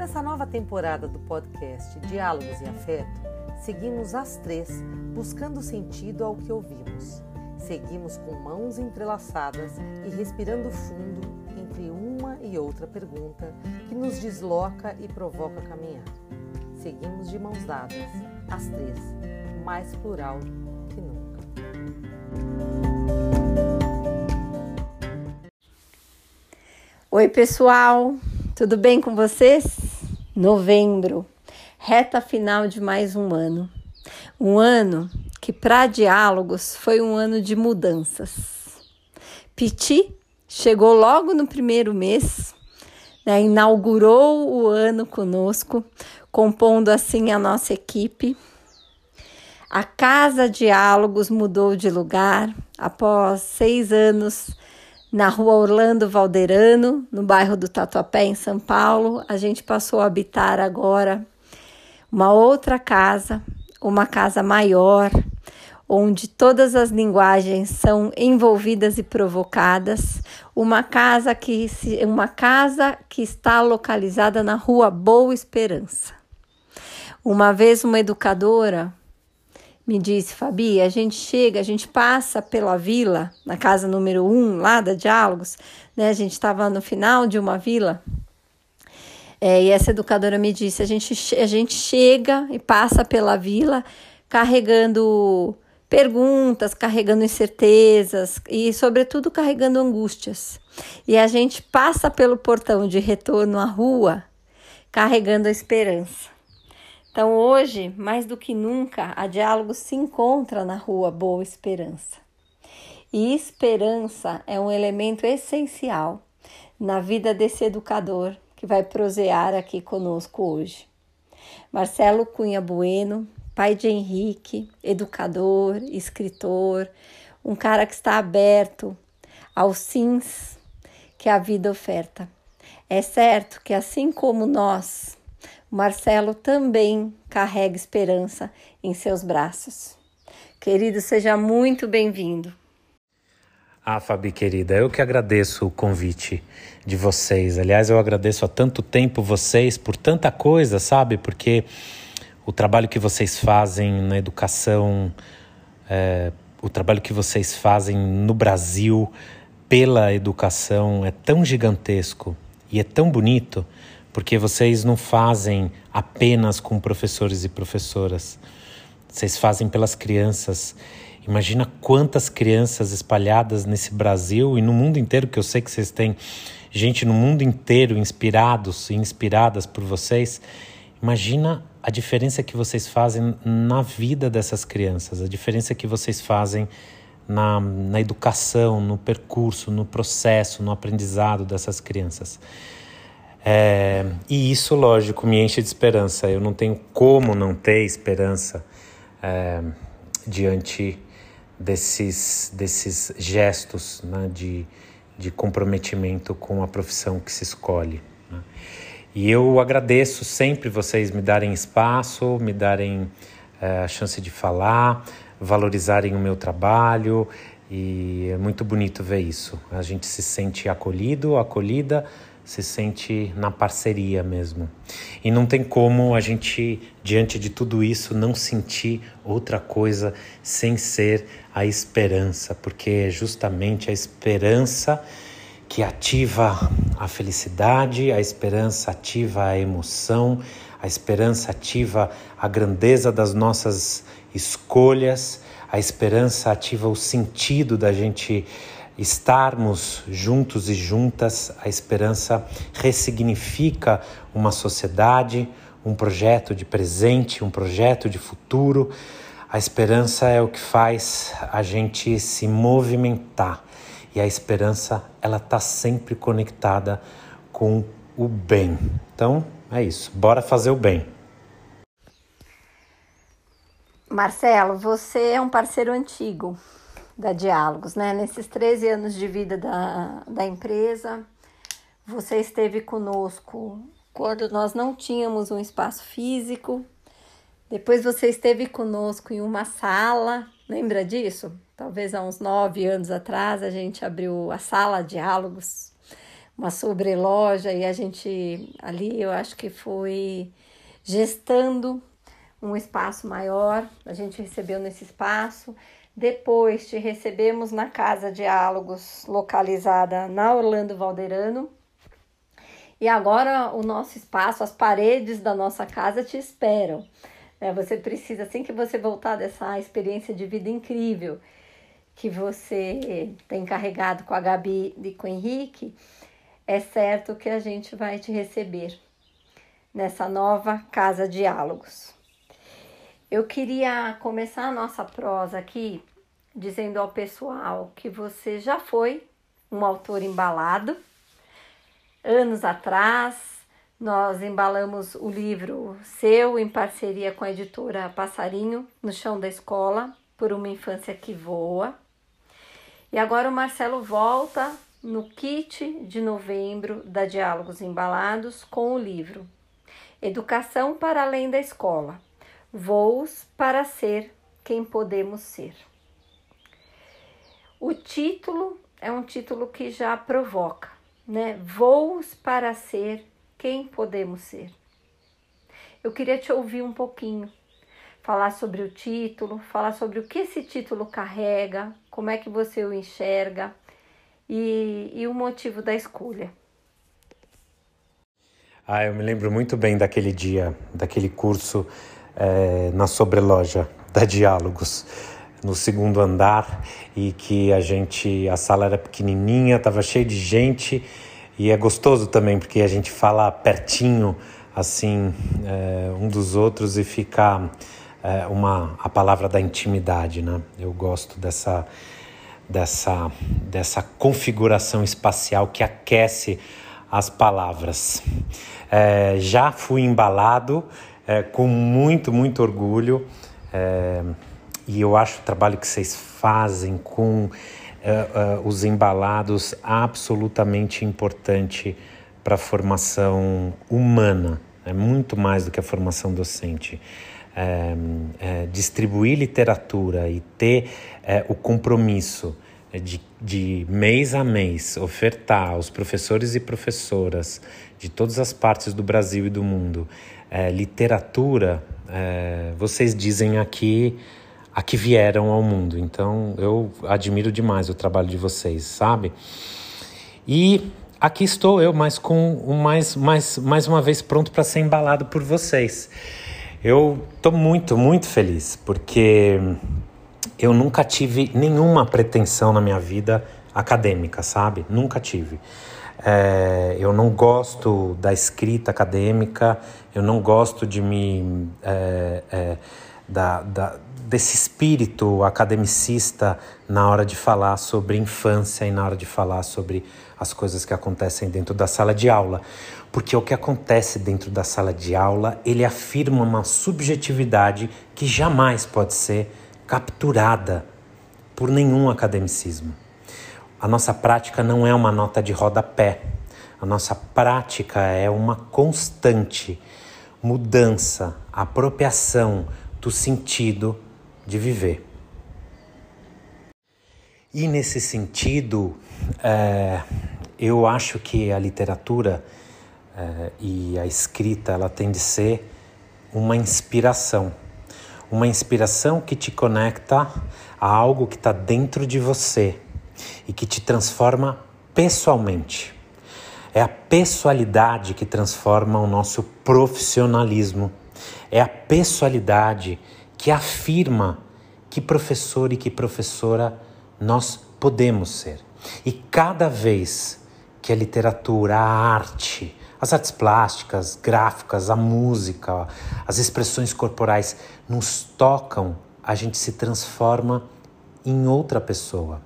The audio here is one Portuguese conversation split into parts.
Nessa nova temporada do podcast Diálogos e Afeto, seguimos as três buscando sentido ao que ouvimos. Seguimos com mãos entrelaçadas e respirando fundo entre uma e outra pergunta que nos desloca e provoca caminhar. Seguimos de mãos dadas, as três, mais plural que nunca. Oi, pessoal, tudo bem com vocês? Novembro, reta final de mais um ano. Um ano que, para diálogos, foi um ano de mudanças. Piti chegou logo no primeiro mês, né, inaugurou o ano conosco, compondo assim a nossa equipe. A Casa Diálogos mudou de lugar após seis anos na rua Orlando Valderano, no bairro do Tatuapé, em São Paulo. A gente passou a habitar agora uma outra casa, uma casa maior, onde todas as linguagens são envolvidas e provocadas, uma casa que se, uma casa que está localizada na Rua Boa Esperança. Uma vez uma educadora me disse, Fabi, a gente chega, a gente passa pela vila, na casa número um, lá da Diálogos, né? A gente estava no final de uma vila. É, e essa educadora me disse: a gente, a gente chega e passa pela vila carregando perguntas, carregando incertezas e, sobretudo, carregando angústias. E a gente passa pelo portão de retorno à rua carregando a esperança. Então, hoje, mais do que nunca, a Diálogo se encontra na rua Boa Esperança. E esperança é um elemento essencial na vida desse educador que vai prosear aqui conosco hoje. Marcelo Cunha Bueno, pai de Henrique, educador, escritor, um cara que está aberto aos sims que a vida oferta. É certo que, assim como nós, Marcelo também carrega esperança em seus braços. Querido, seja muito bem-vindo. Ah, Fabi querida, eu que agradeço o convite de vocês. Aliás, eu agradeço há tanto tempo vocês por tanta coisa, sabe? Porque o trabalho que vocês fazem na educação, é, o trabalho que vocês fazem no Brasil pela educação é tão gigantesco e é tão bonito porque vocês não fazem apenas com professores e professoras, vocês fazem pelas crianças. Imagina quantas crianças espalhadas nesse Brasil e no mundo inteiro, que eu sei que vocês têm gente no mundo inteiro inspirados e inspiradas por vocês. Imagina a diferença que vocês fazem na vida dessas crianças, a diferença que vocês fazem na, na educação, no percurso, no processo, no aprendizado dessas crianças. É, e isso, lógico, me enche de esperança. Eu não tenho como não ter esperança é, diante desses, desses gestos né, de, de comprometimento com a profissão que se escolhe. Né? E eu agradeço sempre vocês me darem espaço, me darem é, a chance de falar, valorizarem o meu trabalho. E é muito bonito ver isso. A gente se sente acolhido, acolhida se sente na parceria mesmo. E não tem como a gente, diante de tudo isso, não sentir outra coisa sem ser a esperança, porque é justamente a esperança que ativa a felicidade, a esperança ativa a emoção, a esperança ativa a grandeza das nossas escolhas, a esperança ativa o sentido da gente estarmos juntos e juntas, a esperança ressignifica uma sociedade, um projeto de presente, um projeto de futuro. A esperança é o que faz a gente se movimentar e a esperança ela está sempre conectada com o bem. Então é isso, bora fazer o bem. Marcelo, você é um parceiro antigo da Diálogos, né? Nesses 13 anos de vida da, da empresa, você esteve conosco quando nós não tínhamos um espaço físico. Depois você esteve conosco em uma sala, lembra disso? Talvez há uns nove anos atrás a gente abriu a sala Diálogos, uma sobreloja e a gente ali eu acho que foi gestando um espaço maior. A gente recebeu nesse espaço. Depois te recebemos na Casa Diálogos, localizada na Orlando Valderano. E agora o nosso espaço, as paredes da nossa casa te esperam. É, você precisa, assim que você voltar dessa experiência de vida incrível que você tem carregado com a Gabi e com o Henrique, é certo que a gente vai te receber nessa nova Casa Diálogos. Eu queria começar a nossa prosa aqui dizendo ao pessoal que você já foi um autor embalado. Anos atrás, nós embalamos o livro seu em parceria com a editora Passarinho, No Chão da Escola, por uma infância que voa. E agora o Marcelo volta no kit de novembro da Diálogos Embalados com o livro Educação para além da escola Voos para ser quem podemos ser. O título é um título que já provoca, né? Voos para ser quem podemos ser. Eu queria te ouvir um pouquinho, falar sobre o título, falar sobre o que esse título carrega, como é que você o enxerga e, e o motivo da escolha. Ah, eu me lembro muito bem daquele dia, daquele curso é, na sobreloja da Diálogos, no segundo andar, e que a gente, a sala era pequenininha, estava cheia de gente, e é gostoso também, porque a gente fala pertinho, assim, é, um dos outros e fica é, uma, a palavra da intimidade, né? Eu gosto dessa, dessa, dessa configuração espacial que aquece as palavras. É, já fui embalado com muito, muito orgulho. E eu acho o trabalho que vocês fazem com é, é, os embalados absolutamente importante para a formação humana. É muito mais do que a formação docente. É, é, distribuir literatura e ter é, o compromisso de, de mês a mês ofertar aos professores e professoras de todas as partes do Brasil e do mundo literatura, vocês dizem aqui a que vieram ao mundo. Então eu admiro demais o trabalho de vocês, sabe? E aqui estou eu, mais com mais, mais, mais uma vez pronto para ser embalado por vocês. Eu estou muito, muito feliz porque eu nunca tive nenhuma pretensão na minha vida acadêmica, sabe? Nunca tive. É, eu não gosto da escrita acadêmica, eu não gosto de me. É, é, da, da, desse espírito academicista na hora de falar sobre infância e na hora de falar sobre as coisas que acontecem dentro da sala de aula. Porque o que acontece dentro da sala de aula, ele afirma uma subjetividade que jamais pode ser capturada por nenhum academicismo. A nossa prática não é uma nota de rodapé. A nossa prática é uma constante mudança, apropriação do sentido de viver. E nesse sentido, é, eu acho que a literatura é, e a escrita ela tem de ser uma inspiração, uma inspiração que te conecta a algo que está dentro de você e que te transforma pessoalmente. É a pessoalidade que transforma o nosso profissionalismo. É a pessoalidade que afirma que professor e que professora nós podemos ser. E cada vez que a literatura, a arte, as artes plásticas, gráficas, a música, as expressões corporais nos tocam, a gente se transforma em outra pessoa.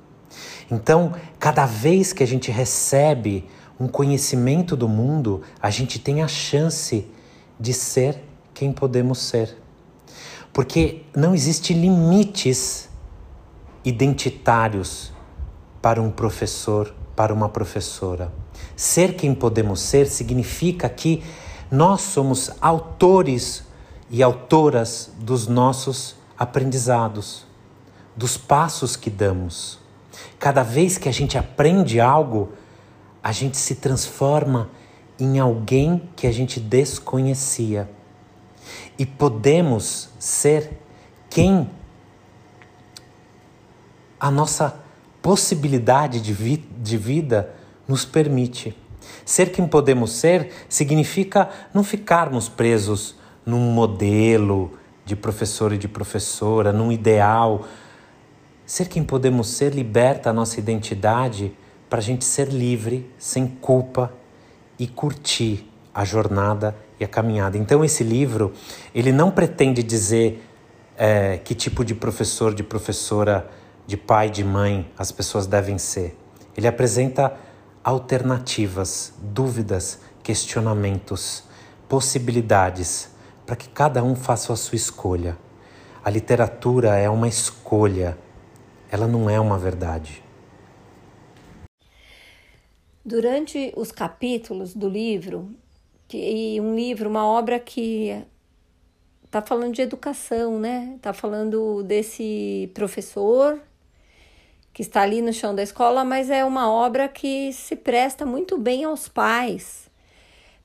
Então, cada vez que a gente recebe um conhecimento do mundo, a gente tem a chance de ser quem podemos ser. Porque não existe limites identitários para um professor, para uma professora. Ser quem podemos ser significa que nós somos autores e autoras dos nossos aprendizados, dos passos que damos. Cada vez que a gente aprende algo, a gente se transforma em alguém que a gente desconhecia. E podemos ser quem a nossa possibilidade de, vi de vida nos permite. Ser quem podemos ser significa não ficarmos presos num modelo de professor e de professora, num ideal. Ser quem podemos ser liberta a nossa identidade para a gente ser livre, sem culpa e curtir a jornada a caminhada. Então esse livro ele não pretende dizer é, que tipo de professor, de professora, de pai, de mãe as pessoas devem ser. Ele apresenta alternativas, dúvidas, questionamentos, possibilidades para que cada um faça a sua escolha. A literatura é uma escolha, ela não é uma verdade. Durante os capítulos do livro, e um livro, uma obra que está falando de educação, né? Está falando desse professor que está ali no chão da escola, mas é uma obra que se presta muito bem aos pais,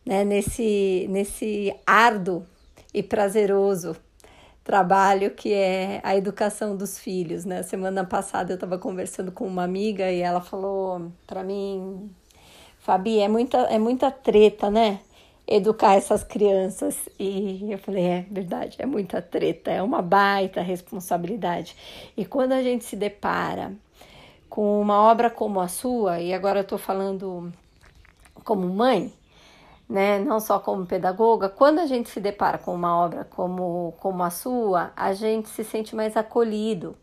né? Nesse, nesse árduo e prazeroso trabalho que é a educação dos filhos, né? Semana passada eu estava conversando com uma amiga e ela falou para mim, Fabi, é muita, é muita treta, né? Educar essas crianças. E eu falei, é verdade, é muita treta, é uma baita responsabilidade. E quando a gente se depara com uma obra como a sua, e agora eu estou falando como mãe, né, não só como pedagoga, quando a gente se depara com uma obra como, como a sua, a gente se sente mais acolhido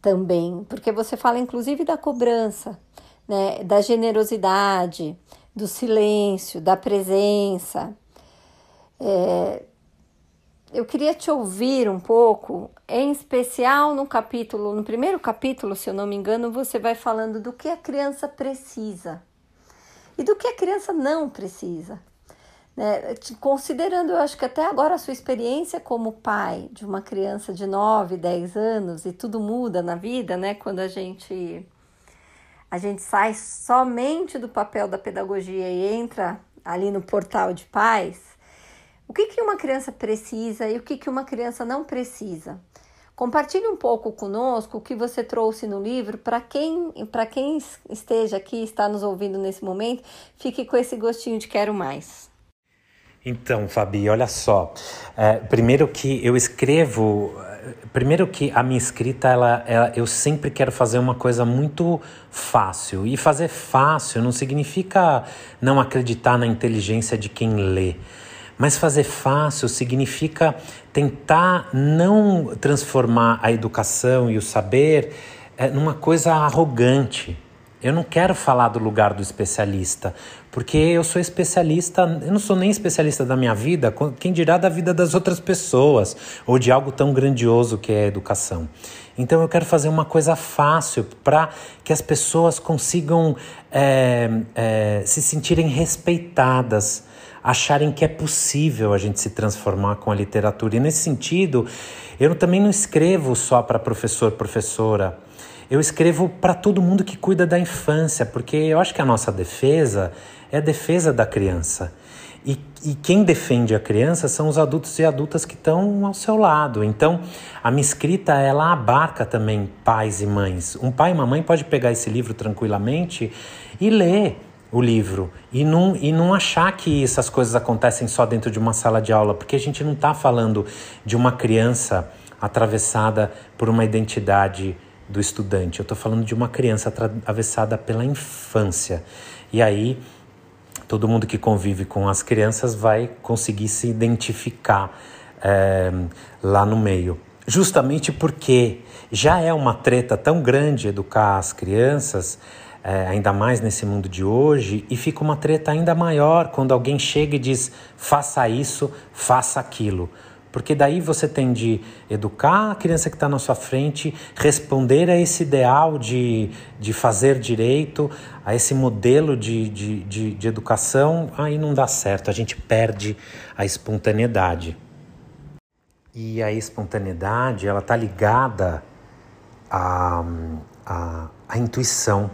também, porque você fala inclusive da cobrança né, da generosidade, do silêncio, da presença. É, eu queria te ouvir um pouco, em especial no capítulo, no primeiro capítulo, se eu não me engano, você vai falando do que a criança precisa e do que a criança não precisa. Né? Considerando, eu acho que até agora a sua experiência como pai de uma criança de 9, 10 anos, e tudo muda na vida, né? Quando a gente a gente sai somente do papel da pedagogia e entra ali no portal de pais, o que, que uma criança precisa e o que, que uma criança não precisa. Compartilhe um pouco conosco o que você trouxe no livro para quem, quem esteja aqui, está nos ouvindo nesse momento, fique com esse gostinho de quero mais. Então, Fabi, olha só. É, primeiro que eu escrevo primeiro que a minha escrita, ela, ela, eu sempre quero fazer uma coisa muito fácil. E fazer fácil não significa não acreditar na inteligência de quem lê. Mas fazer fácil significa tentar não transformar a educação e o saber é, numa coisa arrogante. Eu não quero falar do lugar do especialista, porque eu sou especialista, eu não sou nem especialista da minha vida, quem dirá da vida das outras pessoas, ou de algo tão grandioso que é a educação. Então eu quero fazer uma coisa fácil para que as pessoas consigam é, é, se sentirem respeitadas, acharem que é possível a gente se transformar com a literatura. E nesse sentido, eu também não escrevo só para professor, professora eu escrevo para todo mundo que cuida da infância, porque eu acho que a nossa defesa é a defesa da criança. E, e, quem defende a criança são os adultos e adultas que estão ao seu lado. Então, a minha escrita ela abarca também pais e mães. Um pai e uma mãe pode pegar esse livro tranquilamente e ler o livro e não, e não achar que essas coisas acontecem só dentro de uma sala de aula, porque a gente não está falando de uma criança atravessada por uma identidade do estudante, eu estou falando de uma criança atravessada pela infância. E aí, todo mundo que convive com as crianças vai conseguir se identificar é, lá no meio. Justamente porque já é uma treta tão grande educar as crianças, é, ainda mais nesse mundo de hoje, e fica uma treta ainda maior quando alguém chega e diz: faça isso, faça aquilo. Porque daí você tem de educar a criança que está na sua frente, responder a esse ideal de, de fazer direito, a esse modelo de, de, de, de educação, aí não dá certo, a gente perde a espontaneidade. E a espontaneidade, ela está ligada à, à, à intuição.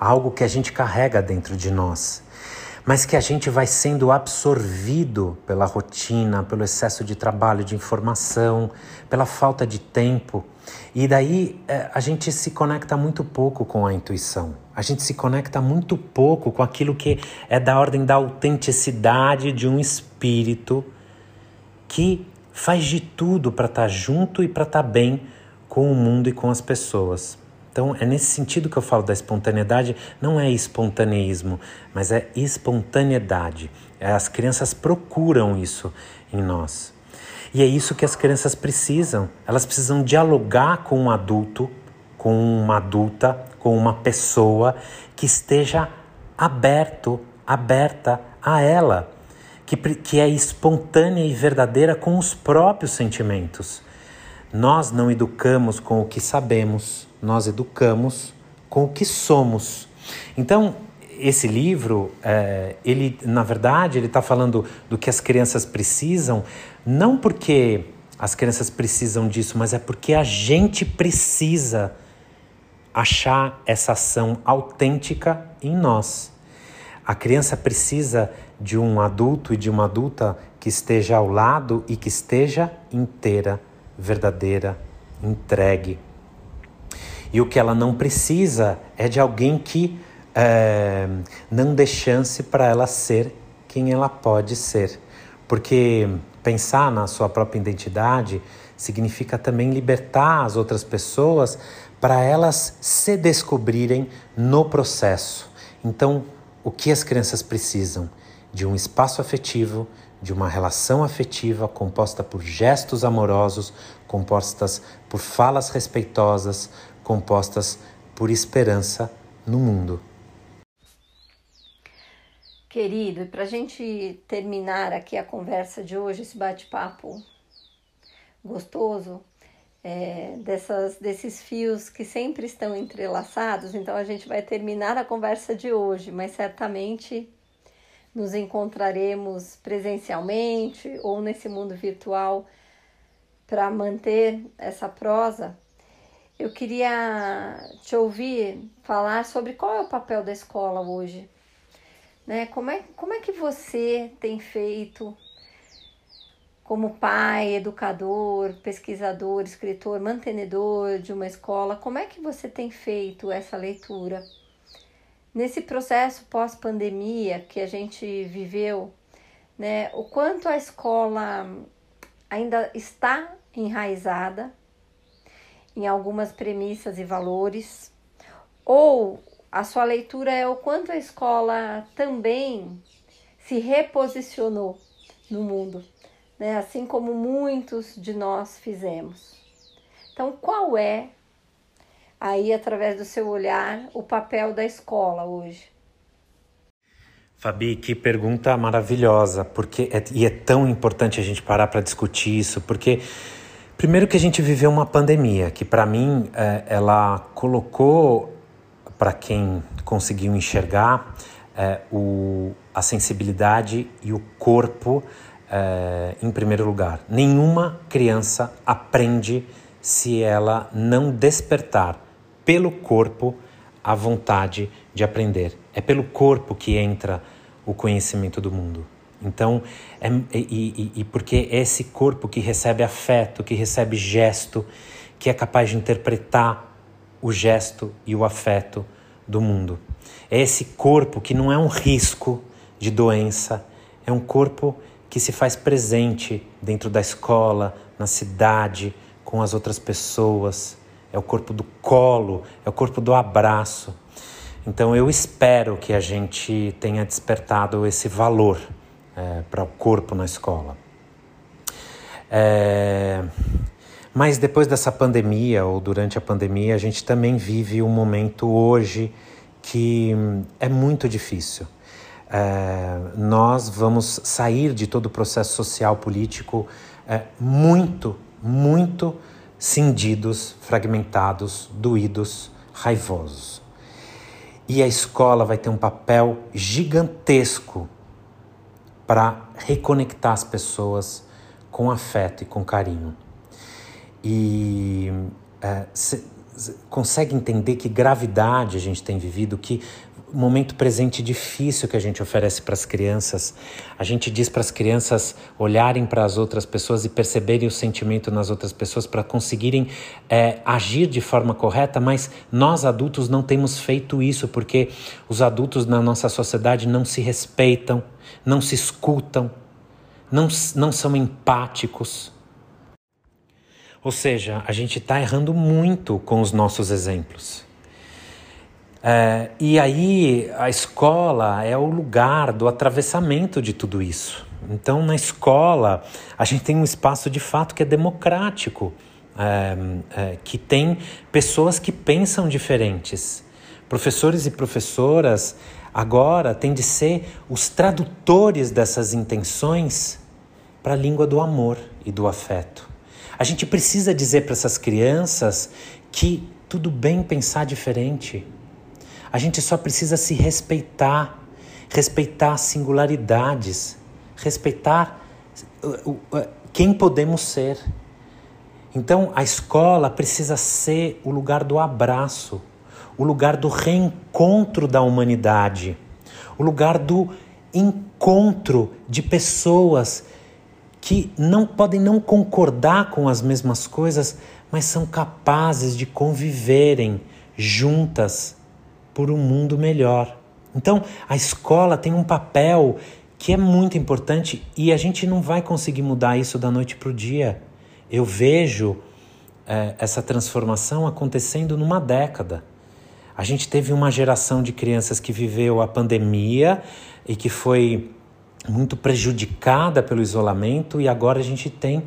algo que a gente carrega dentro de nós, mas que a gente vai sendo absorvido pela rotina, pelo excesso de trabalho, de informação, pela falta de tempo. E daí é, a gente se conecta muito pouco com a intuição. A gente se conecta muito pouco com aquilo que é da ordem da autenticidade de um espírito que faz de tudo para estar tá junto e para estar tá bem com o mundo e com as pessoas. Então é nesse sentido que eu falo da espontaneidade, não é espontaneísmo, mas é espontaneidade. É, as crianças procuram isso em nós. E é isso que as crianças precisam. Elas precisam dialogar com um adulto, com uma adulta, com uma pessoa que esteja aberto, aberta a ela, que, que é espontânea e verdadeira com os próprios sentimentos. Nós não educamos com o que sabemos, nós educamos com o que somos. Então, esse livro, é, ele, na verdade, ele está falando do que as crianças precisam, não porque as crianças precisam disso, mas é porque a gente precisa achar essa ação autêntica em nós. A criança precisa de um adulto e de uma adulta que esteja ao lado e que esteja inteira, verdadeira, entregue. E o que ela não precisa é de alguém que é, não dê chance para ela ser quem ela pode ser. Porque pensar na sua própria identidade significa também libertar as outras pessoas para elas se descobrirem no processo. Então, o que as crianças precisam? De um espaço afetivo, de uma relação afetiva composta por gestos amorosos, compostas por falas respeitosas, compostas por esperança no mundo. Querido, e para a gente terminar aqui a conversa de hoje, esse bate-papo gostoso, é, dessas, desses fios que sempre estão entrelaçados, então a gente vai terminar a conversa de hoje, mas certamente nos encontraremos presencialmente ou nesse mundo virtual para manter essa prosa. Eu queria te ouvir falar sobre qual é o papel da escola hoje né? Como é, como é que você tem feito como pai, educador, pesquisador, escritor, mantenedor de uma escola, como é que você tem feito essa leitura? Nesse processo pós-pandemia que a gente viveu, né, o quanto a escola ainda está enraizada em algumas premissas e valores, ou a sua leitura é o quanto a escola também se reposicionou no mundo, né? assim como muitos de nós fizemos. Então, qual é, aí, através do seu olhar, o papel da escola hoje? Fabi, que pergunta maravilhosa, porque é, e é tão importante a gente parar para discutir isso, porque primeiro que a gente viveu uma pandemia, que para mim é, ela colocou para quem conseguiu enxergar é, o, a sensibilidade e o corpo é, em primeiro lugar. Nenhuma criança aprende se ela não despertar pelo corpo a vontade de aprender. É pelo corpo que entra o conhecimento do mundo. Então, é, e, e, e porque é esse corpo que recebe afeto, que recebe gesto, que é capaz de interpretar o gesto e o afeto do mundo. É esse corpo que não é um risco de doença, é um corpo que se faz presente dentro da escola, na cidade, com as outras pessoas. É o corpo do colo, é o corpo do abraço. Então eu espero que a gente tenha despertado esse valor é, para o corpo na escola. É, mas depois dessa pandemia, ou durante a pandemia, a gente também vive um momento hoje que é muito difícil. É, nós vamos sair de todo o processo social político é, muito, muito cindidos, fragmentados, doídos, raivosos. E a escola vai ter um papel gigantesco para reconectar as pessoas com afeto e com carinho. E é, se, consegue entender que gravidade a gente tem vivido, que momento presente difícil que a gente oferece para as crianças. A gente diz para as crianças olharem para as outras pessoas e perceberem o sentimento nas outras pessoas para conseguirem é, agir de forma correta, mas nós adultos não temos feito isso porque os adultos na nossa sociedade não se respeitam, não se escutam, não, não são empáticos. Ou seja, a gente está errando muito com os nossos exemplos. É, e aí a escola é o lugar do atravessamento de tudo isso. Então, na escola, a gente tem um espaço de fato que é democrático, é, é, que tem pessoas que pensam diferentes. Professores e professoras agora têm de ser os tradutores dessas intenções para a língua do amor e do afeto. A gente precisa dizer para essas crianças que tudo bem pensar diferente a gente só precisa se respeitar, respeitar singularidades, respeitar uh, uh, uh, quem podemos ser. Então, a escola precisa ser o lugar do abraço, o lugar do reencontro da humanidade, o lugar do encontro de pessoas que não podem não concordar com as mesmas coisas, mas são capazes de conviverem juntas por um mundo melhor. Então, a escola tem um papel que é muito importante e a gente não vai conseguir mudar isso da noite para o dia. Eu vejo é, essa transformação acontecendo numa década. A gente teve uma geração de crianças que viveu a pandemia e que foi muito prejudicada pelo isolamento, e agora a gente tem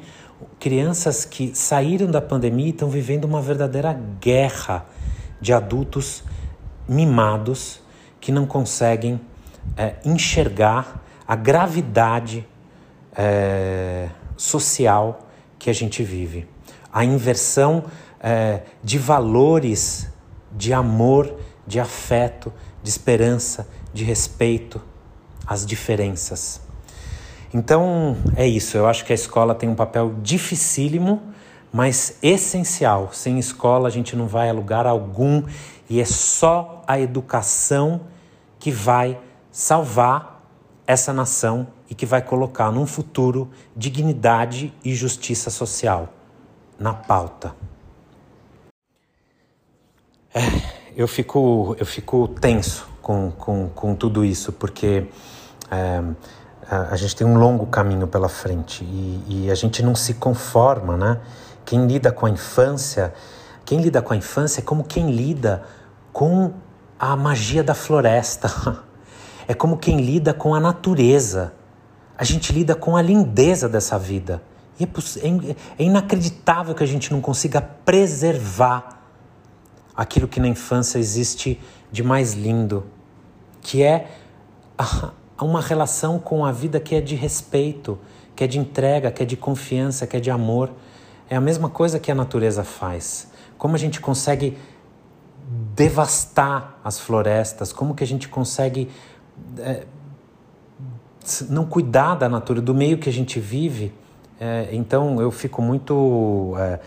crianças que saíram da pandemia e estão vivendo uma verdadeira guerra de adultos mimados que não conseguem é, enxergar a gravidade é, social que a gente vive. A inversão é, de valores de amor, de afeto, de esperança, de respeito, as diferenças. Então é isso, eu acho que a escola tem um papel dificílimo, mas essencial. Sem escola a gente não vai a lugar algum e é só a educação que vai salvar essa nação e que vai colocar num futuro dignidade e justiça social na pauta. É, eu, fico, eu fico tenso com, com, com tudo isso, porque é, a gente tem um longo caminho pela frente e, e a gente não se conforma, né? Quem lida com a infância, quem lida com a infância é como quem lida com a magia da floresta. É como quem lida com a natureza. A gente lida com a lindeza dessa vida. E é, é, é inacreditável que a gente não consiga preservar aquilo que na infância existe de mais lindo, que é uma relação com a vida que é de respeito, que é de entrega, que é de confiança, que é de amor. É a mesma coisa que a natureza faz. Como a gente consegue devastar as florestas, como que a gente consegue é, não cuidar da natureza, do meio que a gente vive. É, então eu fico muito é,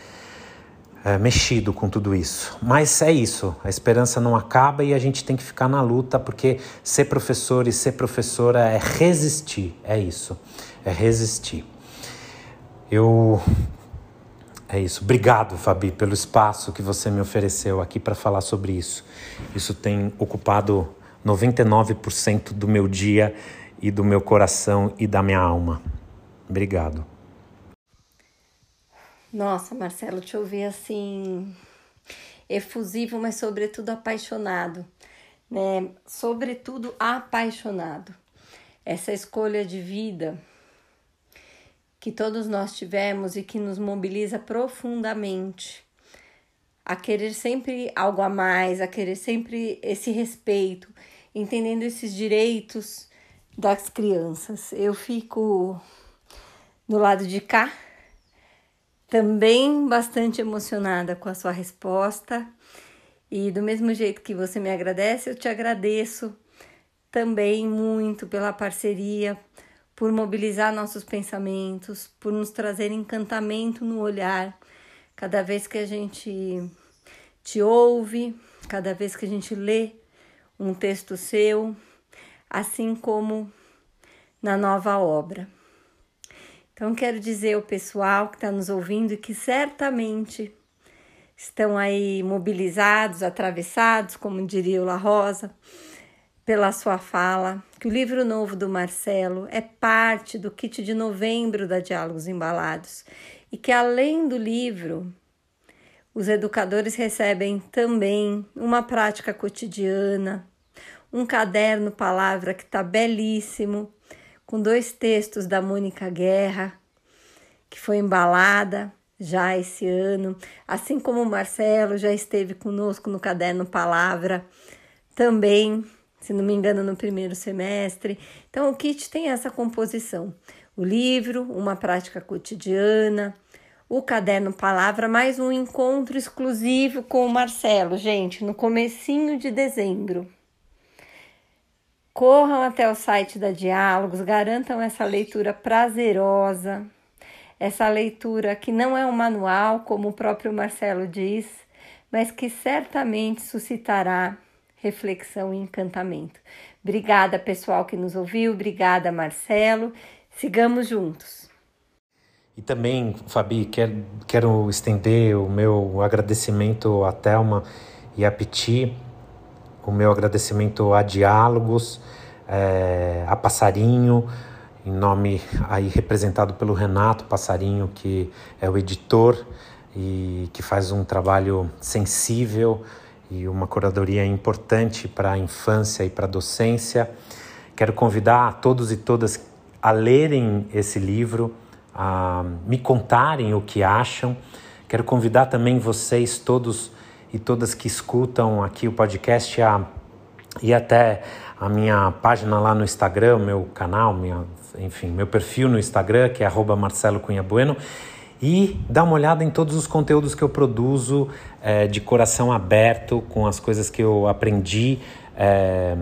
é, mexido com tudo isso. Mas é isso, a esperança não acaba e a gente tem que ficar na luta, porque ser professor e ser professora é resistir, é isso, é resistir. Eu é isso. Obrigado, Fabi, pelo espaço que você me ofereceu aqui para falar sobre isso. Isso tem ocupado 99% do meu dia e do meu coração e da minha alma. Obrigado. Nossa, Marcelo, te ouvir assim efusivo, mas sobretudo apaixonado, né? Sobretudo apaixonado. Essa escolha de vida que todos nós tivemos e que nos mobiliza profundamente a querer sempre algo a mais, a querer sempre esse respeito, entendendo esses direitos das crianças. Eu fico do lado de cá, também bastante emocionada com a sua resposta. E do mesmo jeito que você me agradece, eu te agradeço também muito pela parceria, por mobilizar nossos pensamentos, por nos trazer encantamento no olhar, cada vez que a gente te ouve cada vez que a gente lê um texto seu, assim como na nova obra. Então, quero dizer ao pessoal que está nos ouvindo que certamente estão aí mobilizados, atravessados, como diria o La Rosa, pela sua fala, que o livro novo do Marcelo é parte do kit de novembro da Diálogos Embalados. E que além do livro, os educadores recebem também uma prática cotidiana, um caderno palavra que está belíssimo, com dois textos da Mônica Guerra, que foi embalada já esse ano, assim como o Marcelo já esteve conosco no caderno Palavra também se não me engano, no primeiro semestre. Então, o kit tem essa composição: o livro, uma prática cotidiana, o caderno palavra, mais um encontro exclusivo com o Marcelo, gente, no comecinho de dezembro. Corram até o site da Diálogos, garantam essa leitura prazerosa, essa leitura que não é um manual, como o próprio Marcelo diz, mas que certamente suscitará reflexão e encantamento. Obrigada, pessoal que nos ouviu, obrigada, Marcelo. Sigamos juntos. E também, Fabi, quero, quero estender o meu agradecimento a Thelma e a Piti, o meu agradecimento a Diálogos, é, a Passarinho, em nome aí representado pelo Renato Passarinho, que é o editor e que faz um trabalho sensível e uma curadoria importante para a infância e para a docência. Quero convidar todos e todas a lerem esse livro, a me contarem o que acham. Quero convidar também vocês todos e todas que escutam aqui o podcast a ir até a minha página lá no Instagram, meu canal, minha, enfim, meu perfil no Instagram, que é Marcelo Cunha Bueno, e dá uma olhada em todos os conteúdos que eu produzo é, de coração aberto com as coisas que eu aprendi é,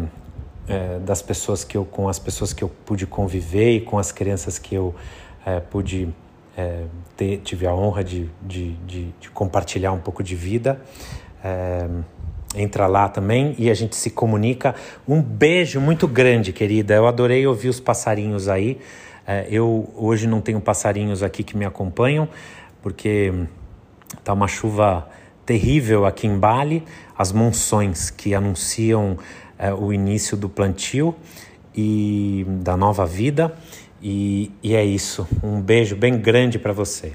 é, das pessoas que eu com as pessoas que eu pude conviver e com as crianças que eu é, pude é, ter, tive a honra de, de, de, de, compartilhar um pouco de vida. É, entra lá também e a gente se comunica. Um beijo muito grande querida. Eu adorei ouvir os passarinhos aí eu hoje não tenho passarinhos aqui que me acompanham, porque tá uma chuva terrível aqui em Bali, as monções que anunciam é, o início do plantio e da nova vida. E, e é isso. Um beijo bem grande para você.